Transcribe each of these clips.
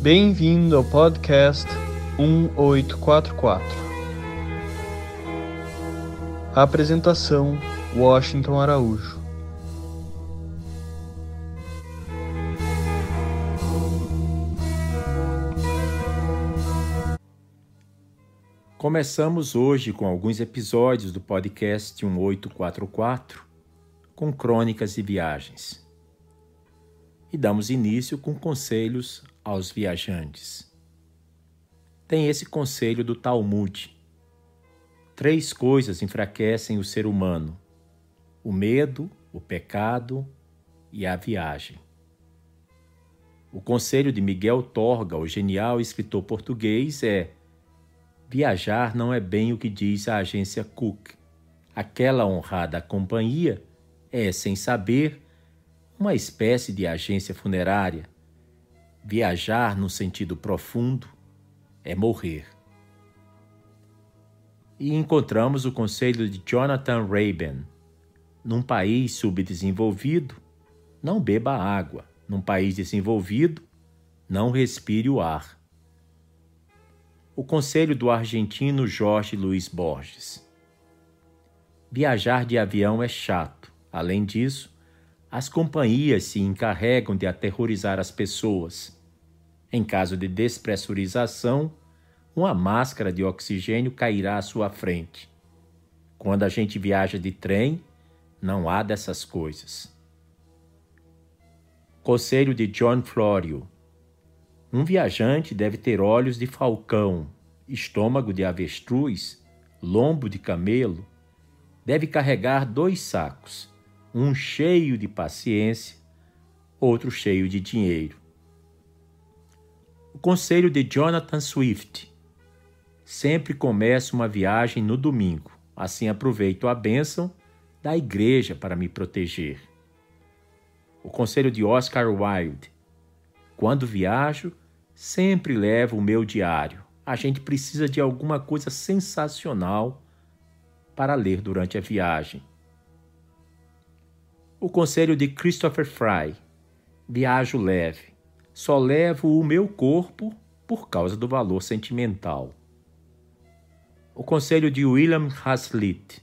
Bem-vindo ao podcast 1844. Apresentação: Washington Araújo. Começamos hoje com alguns episódios do podcast 1844, com crônicas e viagens. E damos início com conselhos aos viajantes. Tem esse conselho do Talmud. Três coisas enfraquecem o ser humano: o medo, o pecado e a viagem. O conselho de Miguel Torga, o genial escritor português, é Viajar não é bem o que diz a agência Cook. Aquela honrada companhia é, sem saber, uma espécie de agência funerária. Viajar no sentido profundo é morrer. E encontramos o conselho de Jonathan Raben. Num país subdesenvolvido, não beba água. Num país desenvolvido, não respire o ar o conselho do argentino Jorge Luiz Borges. Viajar de avião é chato. Além disso, as companhias se encarregam de aterrorizar as pessoas. Em caso de despressurização, uma máscara de oxigênio cairá à sua frente. Quando a gente viaja de trem, não há dessas coisas. Conselho de John Florio um viajante deve ter olhos de falcão, estômago de avestruz, lombo de camelo. Deve carregar dois sacos, um cheio de paciência, outro cheio de dinheiro. O conselho de Jonathan Swift. Sempre começo uma viagem no domingo, assim aproveito a bênção da igreja para me proteger. O conselho de Oscar Wilde. Quando viajo, sempre levo o meu diário. A gente precisa de alguma coisa sensacional para ler durante a viagem. O conselho de Christopher Fry: Viajo leve. Só levo o meu corpo por causa do valor sentimental. O conselho de William Hazlitt: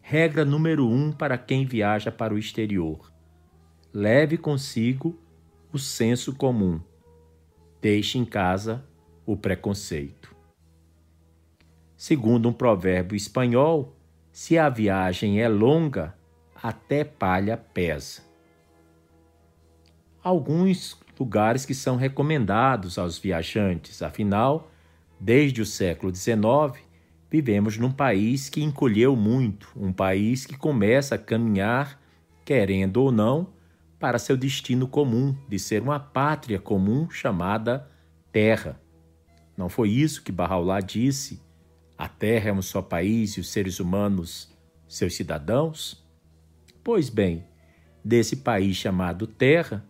Regra número um para quem viaja para o exterior: leve consigo o senso comum. Deixe em casa o preconceito. Segundo um provérbio espanhol, se a viagem é longa, até palha pesa. Alguns lugares que são recomendados aos viajantes, afinal, desde o século XIX, vivemos num país que encolheu muito, um país que começa a caminhar, querendo ou não, para seu destino comum, de ser uma pátria comum chamada Terra. Não foi isso que Bahá'u'lláh disse? A Terra é um só país e os seres humanos seus cidadãos? Pois bem, desse país chamado Terra,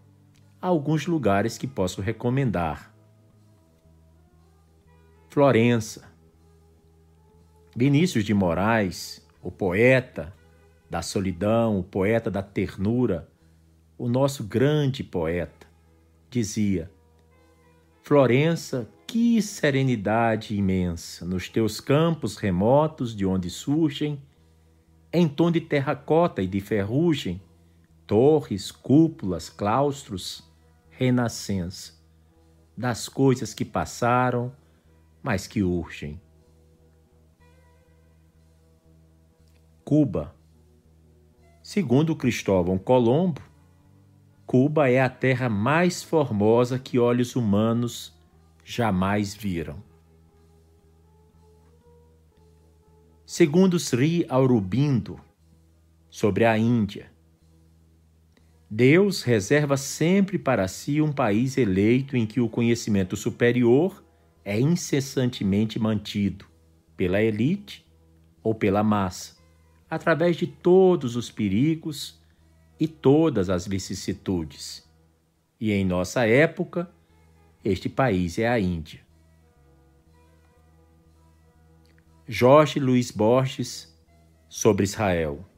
há alguns lugares que posso recomendar. Florença. Vinícius de Moraes, o poeta da solidão, o poeta da ternura, o nosso grande poeta, dizia: Florença, que serenidade imensa nos teus campos remotos de onde surgem, em tom de terracota e de ferrugem, torres, cúpulas, claustros, renascença das coisas que passaram, mas que urgem. Cuba. Segundo Cristóvão Colombo, Cuba é a terra mais formosa que olhos humanos jamais viram. Segundo Sri Aurobindo, sobre a Índia, Deus reserva sempre para si um país eleito em que o conhecimento superior é incessantemente mantido pela elite ou pela massa, através de todos os perigos e todas as vicissitudes. E em nossa época, este país é a Índia. Jorge Luiz Borges sobre Israel.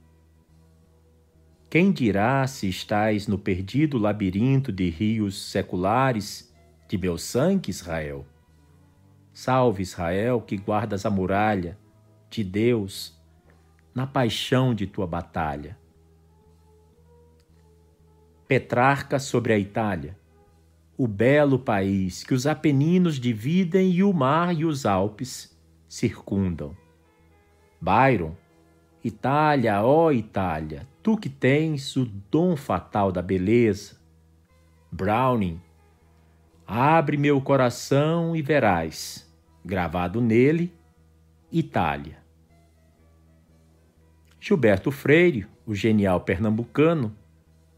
Quem dirá se estais no perdido labirinto de rios seculares de meu sangue, Israel. Salve, Israel, que guardas a muralha de Deus na paixão de tua batalha. Petrarca sobre a Itália, o belo país que os Apeninos dividem e o mar e os Alpes circundam. Byron, Itália, ó Itália, tu que tens o dom fatal da beleza. Browning, abre meu coração e verás, gravado nele, Itália. Gilberto Freire, o genial pernambucano,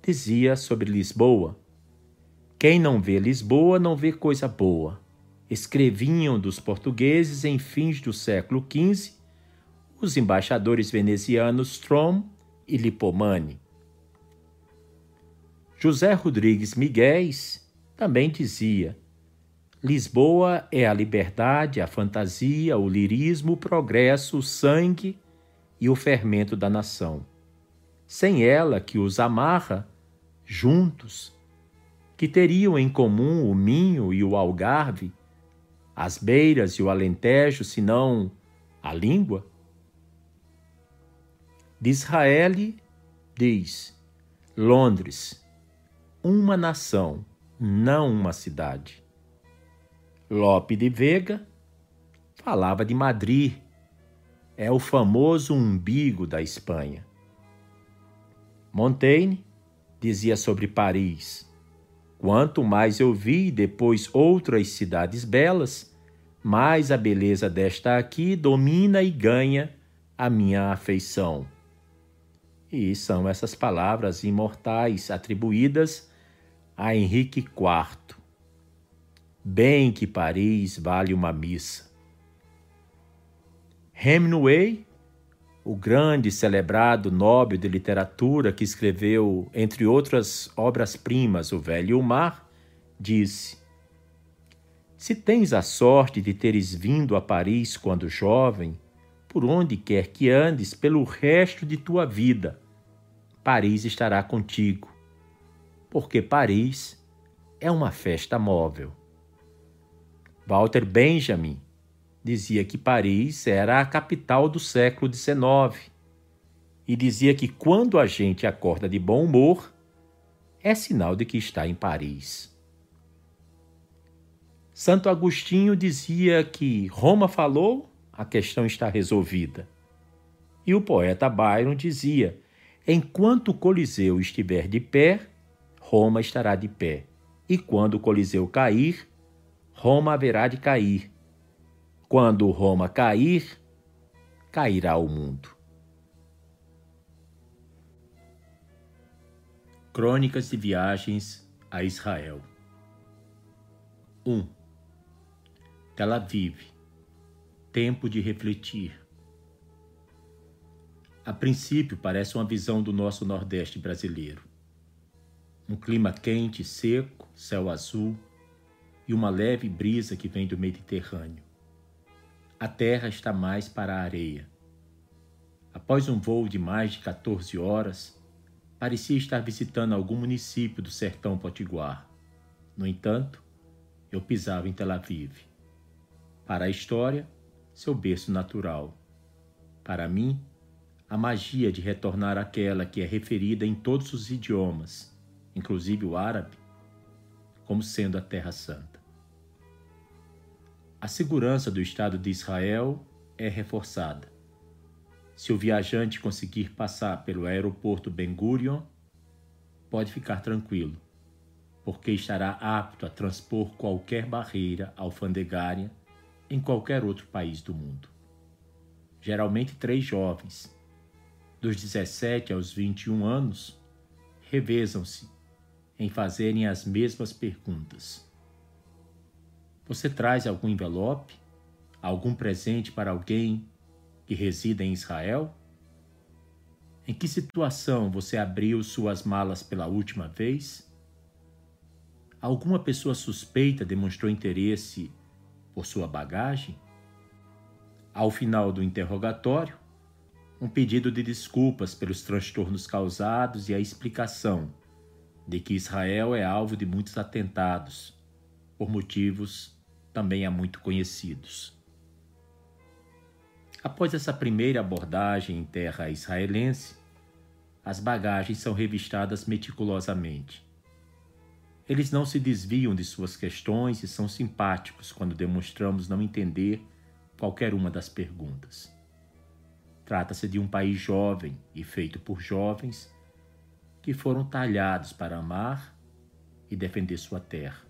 dizia sobre Lisboa: Quem não vê Lisboa não vê coisa boa. Escreviam dos portugueses em fins do século XV os embaixadores venezianos Strom e Lipomani. José Rodrigues Miguéis também dizia: Lisboa é a liberdade, a fantasia, o lirismo, o progresso, o sangue e o fermento da nação. Sem ela que os amarra juntos, que teriam em comum o Minho e o Algarve, as beiras e o Alentejo, senão a língua? De Israel diz: Londres, uma nação, não uma cidade. Lope de Vega falava de Madrid, é o famoso umbigo da Espanha. Montaigne dizia sobre Paris: Quanto mais eu vi depois outras cidades belas, mais a beleza desta aqui domina e ganha a minha afeição. E são essas palavras imortais atribuídas a Henrique IV. Bem que Paris vale uma missa. Hemingway, o grande celebrado Nobel de Literatura que escreveu, entre outras obras-primas, O Velho e o Mar, disse: Se tens a sorte de teres vindo a Paris quando jovem, por onde quer que andes pelo resto de tua vida, Paris estará contigo, porque Paris é uma festa móvel. Walter Benjamin dizia que Paris era a capital do século XIX e dizia que quando a gente acorda de bom humor, é sinal de que está em Paris. Santo Agostinho dizia que Roma falou, a questão está resolvida. E o poeta Byron dizia: enquanto o Coliseu estiver de pé, Roma estará de pé, e quando o Coliseu cair, Roma haverá de cair quando Roma cair, cairá o mundo. Crônicas de Viagens a Israel 1. Tel Aviv Tempo de refletir. A princípio, parece uma visão do nosso Nordeste brasileiro. Um clima quente, seco, céu azul e uma leve brisa que vem do Mediterrâneo a terra está mais para a areia. Após um voo de mais de 14 horas, parecia estar visitando algum município do sertão potiguar. No entanto, eu pisava em Tel Aviv. Para a história, seu berço natural. Para mim, a magia de retornar àquela que é referida em todos os idiomas, inclusive o árabe, como sendo a Terra Santa. A segurança do Estado de Israel é reforçada. Se o viajante conseguir passar pelo aeroporto Ben Gurion, pode ficar tranquilo, porque estará apto a transpor qualquer barreira alfandegária em qualquer outro país do mundo. Geralmente três jovens, dos 17 aos 21 anos, revezam-se em fazerem as mesmas perguntas você traz algum envelope? Algum presente para alguém que resida em Israel? Em que situação você abriu suas malas pela última vez? Alguma pessoa suspeita demonstrou interesse por sua bagagem? Ao final do interrogatório, um pedido de desculpas pelos transtornos causados e a explicação de que Israel é alvo de muitos atentados por motivos também há muito conhecidos. Após essa primeira abordagem em terra israelense, as bagagens são revistadas meticulosamente. Eles não se desviam de suas questões e são simpáticos quando demonstramos não entender qualquer uma das perguntas. Trata-se de um país jovem e feito por jovens que foram talhados para amar e defender sua terra.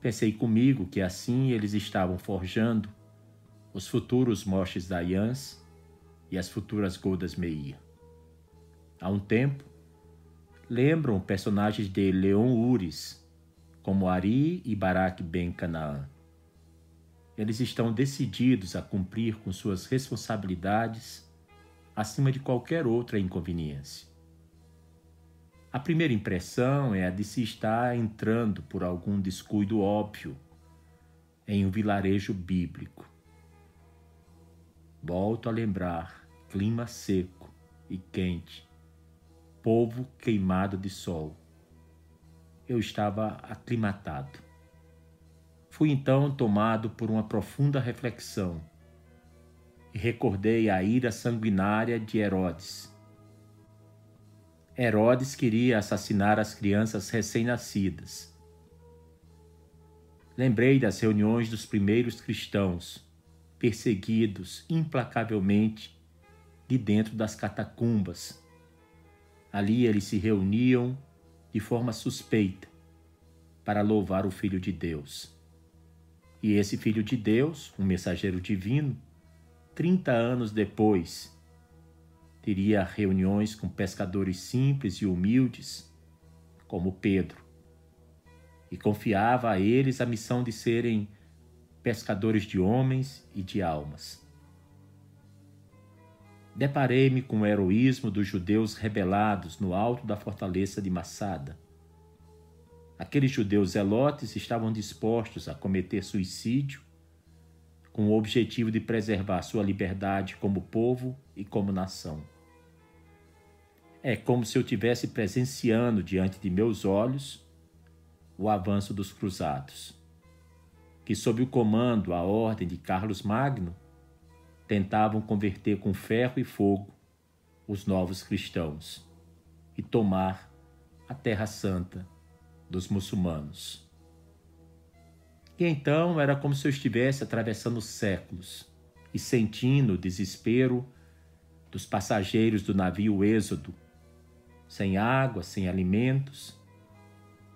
Pensei comigo que assim eles estavam forjando os futuros Moshes Dayans e as futuras Goldas Meir. Há um tempo, lembram personagens de Leon Uris, como Ari e Barak Ben Canaã. Eles estão decididos a cumprir com suas responsabilidades acima de qualquer outra inconveniência. A primeira impressão é a de se estar entrando por algum descuido óbvio em um vilarejo bíblico. Volto a lembrar: clima seco e quente, povo queimado de sol. Eu estava aclimatado. Fui então tomado por uma profunda reflexão e recordei a ira sanguinária de Herodes. Herodes queria assassinar as crianças recém-nascidas. Lembrei das reuniões dos primeiros cristãos, perseguidos implacavelmente de dentro das catacumbas. Ali eles se reuniam de forma suspeita para louvar o Filho de Deus. E esse Filho de Deus, um mensageiro divino, 30 anos depois, teria reuniões com pescadores simples e humildes, como Pedro, e confiava a eles a missão de serem pescadores de homens e de almas. Deparei-me com o heroísmo dos judeus rebelados no alto da fortaleza de Massada Aqueles judeus zelotes estavam dispostos a cometer suicídio com o objetivo de preservar sua liberdade como povo e como nação. É como se eu tivesse presenciando diante de meus olhos o avanço dos cruzados, que, sob o comando, a ordem de Carlos Magno, tentavam converter com ferro e fogo os novos cristãos e tomar a Terra Santa dos muçulmanos. E então era como se eu estivesse atravessando séculos e sentindo o desespero dos passageiros do navio Êxodo, sem água, sem alimentos.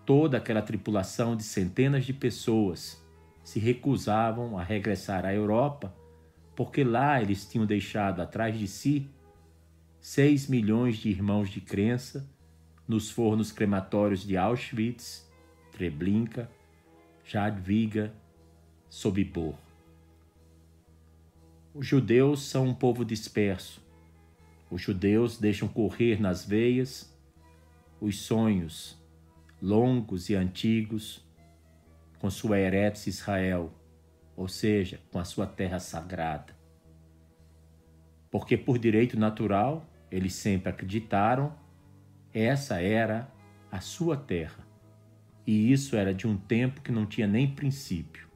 Toda aquela tripulação de centenas de pessoas se recusavam a regressar à Europa, porque lá eles tinham deixado atrás de si seis milhões de irmãos de crença nos fornos crematórios de Auschwitz, Treblinka, Jadwiga, Sobibor. Os judeus são um povo disperso. Os judeus deixam correr nas veias os sonhos longos e antigos com sua Eretz Israel, ou seja, com a sua terra sagrada. Porque por direito natural, eles sempre acreditaram essa era a sua terra, e isso era de um tempo que não tinha nem princípio.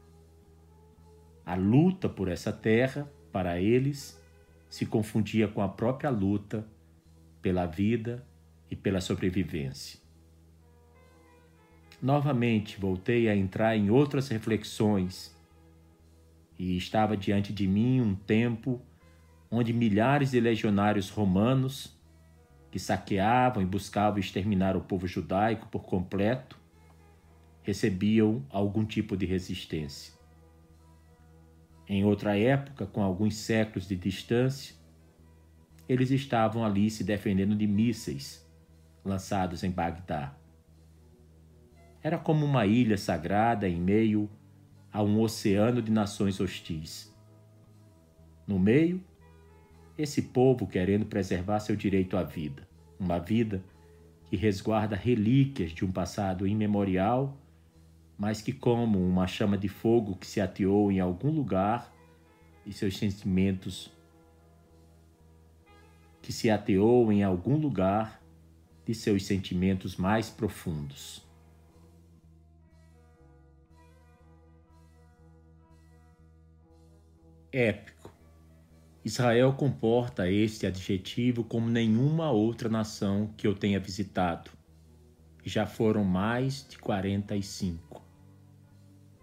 A luta por essa terra, para eles, se confundia com a própria luta pela vida e pela sobrevivência. Novamente voltei a entrar em outras reflexões e estava diante de mim um tempo onde milhares de legionários romanos que saqueavam e buscavam exterminar o povo judaico por completo, recebiam algum tipo de resistência. Em outra época, com alguns séculos de distância, eles estavam ali se defendendo de mísseis lançados em Bagdá. Era como uma ilha sagrada em meio a um oceano de nações hostis. No meio, esse povo querendo preservar seu direito à vida uma vida que resguarda relíquias de um passado imemorial, mas que, como uma chama de fogo que se ateou em algum lugar e seus sentimentos que se ateou em algum lugar de seus sentimentos mais profundos. Épico. Israel comporta este adjetivo como nenhuma outra nação que eu tenha visitado. Já foram mais de 45.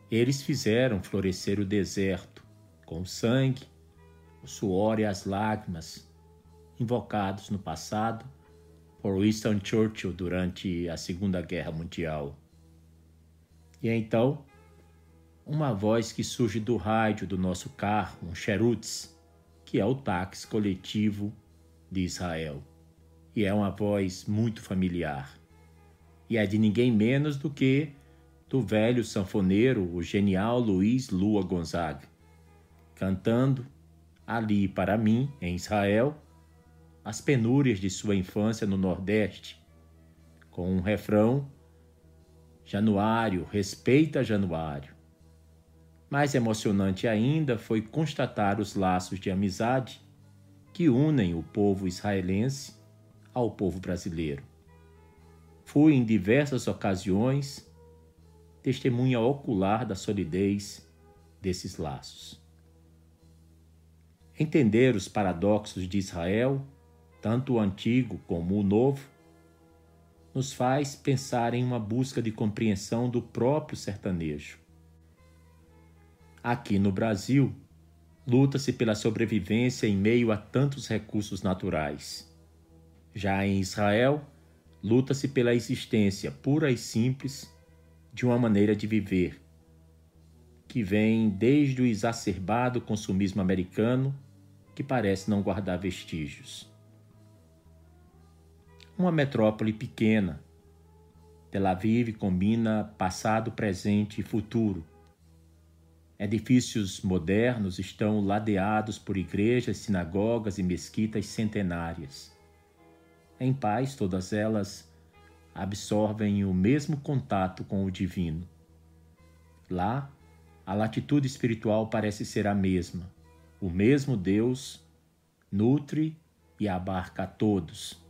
Eles fizeram florescer o deserto com o sangue, o suor e as lágrimas, invocados no passado por Winston Churchill durante a Segunda Guerra Mundial. E então, uma voz que surge do rádio do nosso carro, um Cherutz, que é o táxi coletivo de Israel. E é uma voz muito familiar. E é de ninguém menos do que do velho sanfoneiro, o genial Luiz Lua Gonzaga, cantando ali para mim, em Israel, as penúrias de sua infância no Nordeste, com um refrão: Januário, respeita Januário. Mais emocionante ainda foi constatar os laços de amizade que unem o povo israelense ao povo brasileiro. Fui em diversas ocasiões testemunha ocular da solidez desses laços. Entender os paradoxos de Israel tanto o antigo como o novo, nos faz pensar em uma busca de compreensão do próprio sertanejo. Aqui no Brasil, luta-se pela sobrevivência em meio a tantos recursos naturais. Já em Israel, luta-se pela existência pura e simples de uma maneira de viver, que vem desde o exacerbado consumismo americano, que parece não guardar vestígios uma metrópole pequena. Tel Aviv combina passado, presente e futuro. Edifícios modernos estão ladeados por igrejas, sinagogas e mesquitas centenárias. Em paz, todas elas absorvem o mesmo contato com o divino. Lá, a latitude espiritual parece ser a mesma. O mesmo Deus nutre e abarca a todos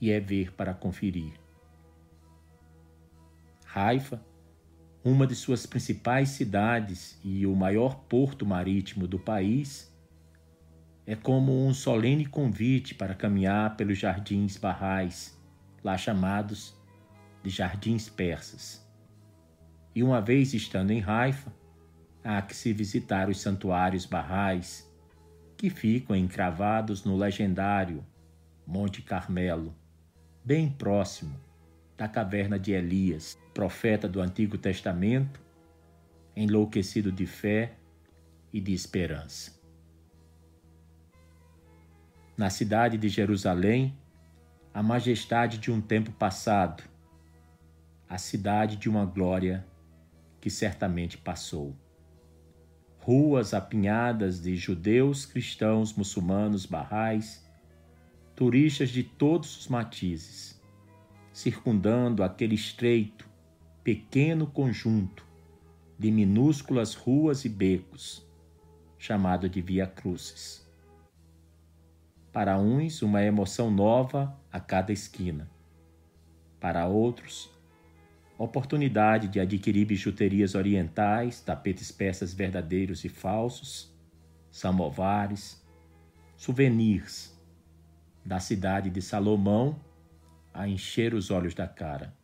e é ver para conferir. Haifa, uma de suas principais cidades e o maior porto marítimo do país, é como um solene convite para caminhar pelos jardins barrais, lá chamados de jardins persas. E uma vez estando em Haifa, há que se visitar os santuários barrais, que ficam encravados no legendário Monte Carmelo bem próximo da caverna de Elias, profeta do Antigo Testamento, enlouquecido de fé e de esperança. Na cidade de Jerusalém, a majestade de um tempo passado, a cidade de uma glória que certamente passou. Ruas apinhadas de judeus, cristãos, muçulmanos, barrais, turistas de todos os matizes, circundando aquele estreito, pequeno conjunto de minúsculas ruas e becos, chamado de Via Crucis. Para uns, uma emoção nova a cada esquina. Para outros, oportunidade de adquirir bijuterias orientais, tapetes peças verdadeiros e falsos, samovares, souvenirs da cidade de Salomão a encher os olhos da cara.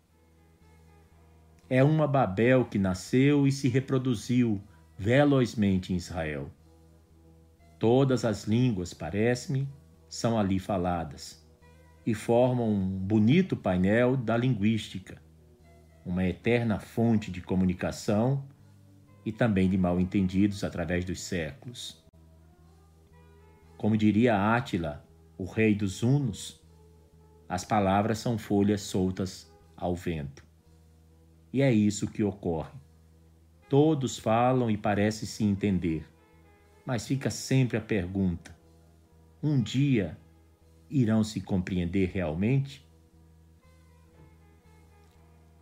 É uma Babel que nasceu e se reproduziu velozmente em Israel. Todas as línguas, parece-me, são ali faladas e formam um bonito painel da linguística, uma eterna fonte de comunicação e também de mal-entendidos através dos séculos. Como diria Átila, o rei dos Hunos, as palavras são folhas soltas ao vento. E é isso que ocorre. Todos falam e parece se entender, mas fica sempre a pergunta: um dia irão se compreender realmente?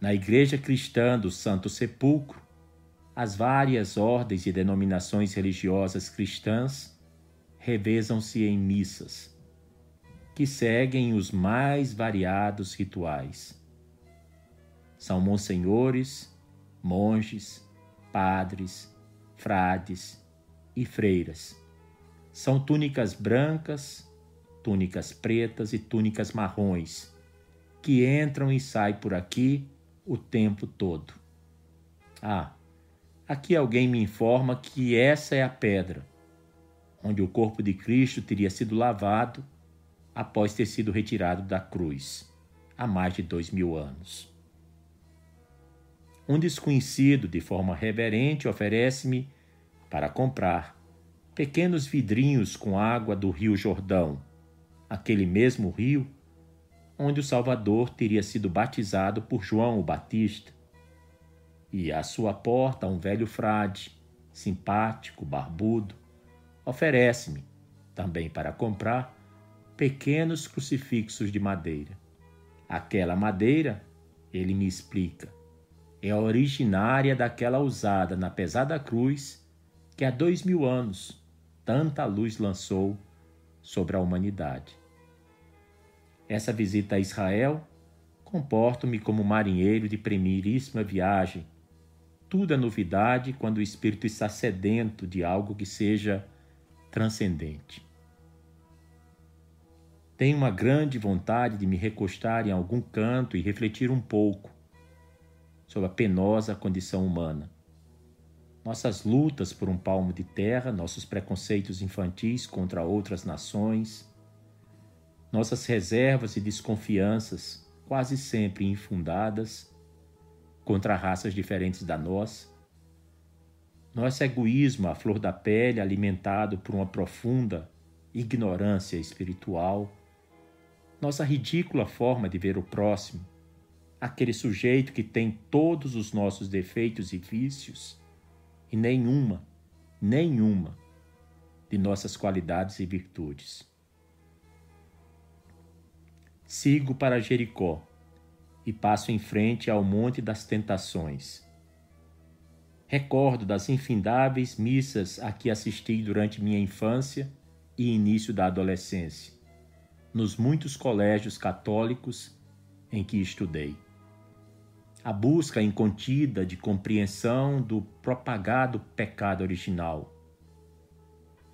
Na Igreja Cristã do Santo Sepulcro, as várias ordens e denominações religiosas cristãs revezam-se em missas que seguem os mais variados rituais. São monsenhores, monges, padres, frades e freiras, São túnicas brancas, túnicas pretas e túnicas marrons, que entram e saem por aqui o tempo todo. Ah, aqui alguém me informa que essa é a pedra onde o corpo de Cristo teria sido lavado após ter sido retirado da cruz há mais de dois mil anos. Um desconhecido, de forma reverente, oferece-me para comprar pequenos vidrinhos com água do Rio Jordão, aquele mesmo rio onde o Salvador teria sido batizado por João o Batista. E à sua porta um velho frade, simpático, barbudo, oferece-me, também para comprar, pequenos crucifixos de madeira. Aquela madeira, ele me explica, é originária daquela usada na pesada cruz que há dois mil anos tanta luz lançou sobre a humanidade. Essa visita a Israel comporto-me como marinheiro de primeiríssima viagem. Tudo é novidade quando o espírito está sedento de algo que seja transcendente. Tenho uma grande vontade de me recostar em algum canto e refletir um pouco sobre a penosa condição humana. Nossas lutas por um palmo de terra, nossos preconceitos infantis contra outras nações, nossas reservas e desconfianças, quase sempre infundadas, contra raças diferentes da nossa, nosso egoísmo à flor da pele, alimentado por uma profunda ignorância espiritual, nossa ridícula forma de ver o próximo, aquele sujeito que tem todos os nossos defeitos e vícios e nenhuma, nenhuma de nossas qualidades e virtudes. Sigo para Jericó e passo em frente ao Monte das Tentações Recordo das infindáveis missas a que assisti durante minha infância e início da adolescência, nos muitos colégios católicos em que estudei. A busca incontida de compreensão do propagado pecado original.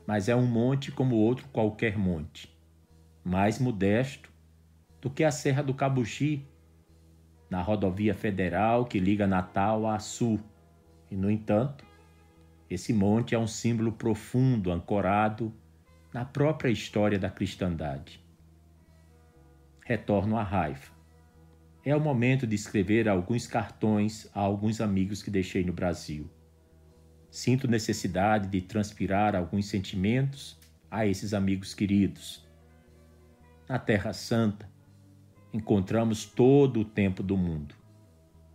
Mas é um monte como outro qualquer monte, mais modesto do que a Serra do Cabugi, na rodovia federal que liga Natal a Sul e, no entanto, esse monte é um símbolo profundo ancorado na própria história da cristandade. Retorno à raiva. É o momento de escrever alguns cartões a alguns amigos que deixei no Brasil. Sinto necessidade de transpirar alguns sentimentos a esses amigos queridos. Na Terra Santa, encontramos todo o tempo do mundo.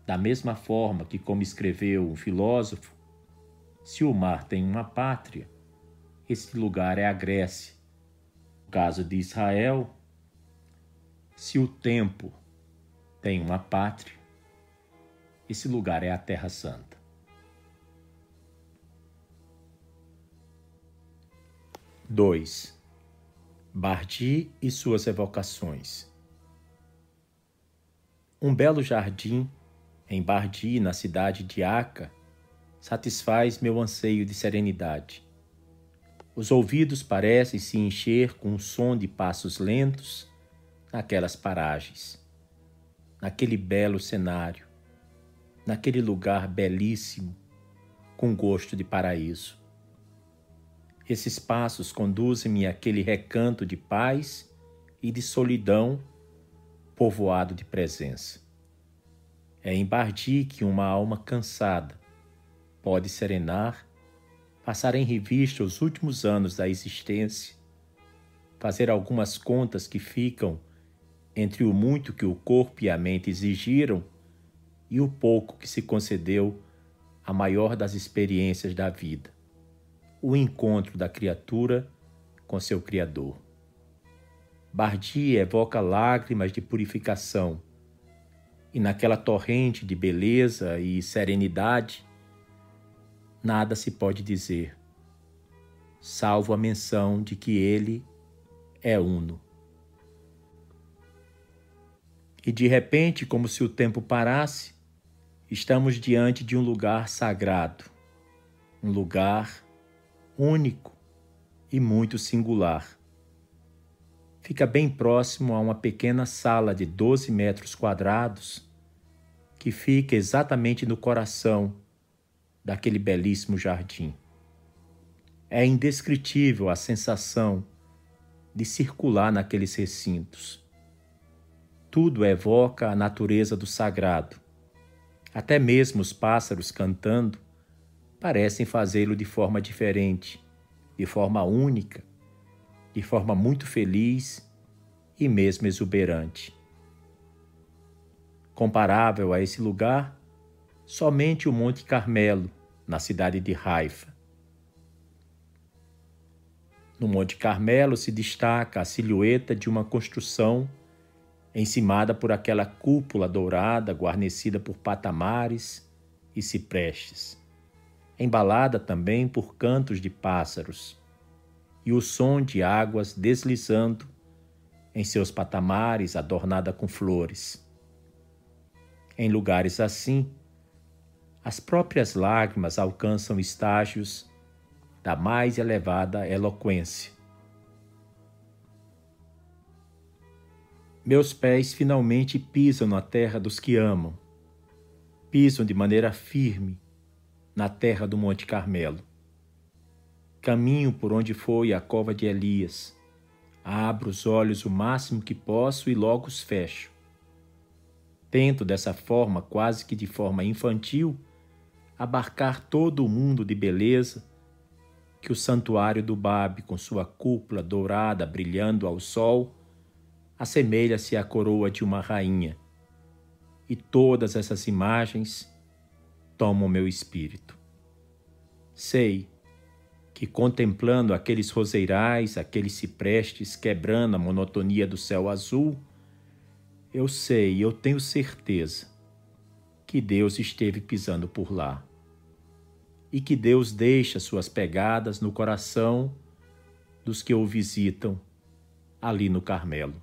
Da mesma forma que, como escreveu um filósofo, se o mar tem uma pátria, esse lugar é a Grécia. No caso de Israel, se o tempo tem uma pátria, esse lugar é a Terra Santa. Dois. Bardi e suas evocações. Um belo jardim em Bardi, na cidade de Aca, satisfaz meu anseio de serenidade. Os ouvidos parecem se encher com o som de passos lentos naquelas paragens, naquele belo cenário, naquele lugar belíssimo, com gosto de paraíso. Esses passos conduzem-me àquele recanto de paz e de solidão povoado de presença. É em Bardi que uma alma cansada pode serenar, passar em revista os últimos anos da existência, fazer algumas contas que ficam entre o muito que o corpo e a mente exigiram e o pouco que se concedeu a maior das experiências da vida, o encontro da criatura com seu Criador. Bardi evoca lágrimas de purificação e naquela torrente de beleza e serenidade, nada se pode dizer, salvo a menção de que ele é uno. E de repente, como se o tempo parasse, estamos diante de um lugar sagrado, um lugar único e muito singular. Fica bem próximo a uma pequena sala de 12 metros quadrados que fica exatamente no coração daquele belíssimo jardim. É indescritível a sensação de circular naqueles recintos. Tudo evoca a natureza do sagrado. Até mesmo os pássaros cantando parecem fazê-lo de forma diferente, de forma única, de forma muito feliz e mesmo exuberante. Comparável a esse lugar, somente o Monte Carmelo, na cidade de Haifa. No Monte Carmelo se destaca a silhueta de uma construção encimada por aquela cúpula dourada guarnecida por patamares e ciprestes, embalada também por cantos de pássaros e o som de águas deslizando em seus patamares adornada com flores. Em lugares assim, as próprias lágrimas alcançam estágios da mais elevada eloquência. Meus pés finalmente pisam na terra dos que amam, pisam de maneira firme na terra do Monte Carmelo. Caminho por onde foi a cova de Elias, abro os olhos o máximo que posso e logo os fecho. Tento dessa forma, quase que de forma infantil, abarcar todo o mundo de beleza que o santuário do Babe, com sua cúpula dourada brilhando ao sol, assemelha-se à coroa de uma rainha. E todas essas imagens tomam meu espírito. Sei que, contemplando aqueles roseirais, aqueles ciprestes quebrando a monotonia do céu azul, eu sei, eu tenho certeza que Deus esteve pisando por lá e que Deus deixa suas pegadas no coração dos que o visitam ali no Carmelo.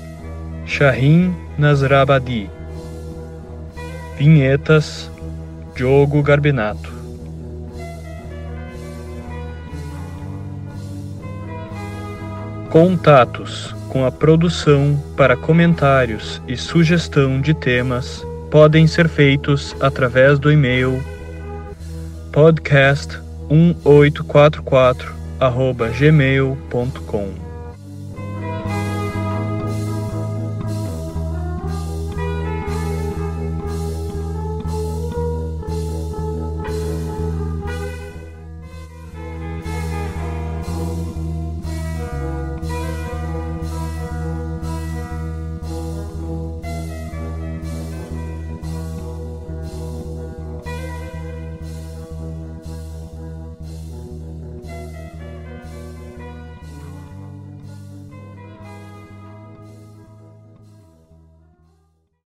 Shahin Nasrabadi. Vinhetas Diogo Garbinato. Contatos com a produção para comentários e sugestão de temas podem ser feitos através do e-mail podcast1844@gmail.com.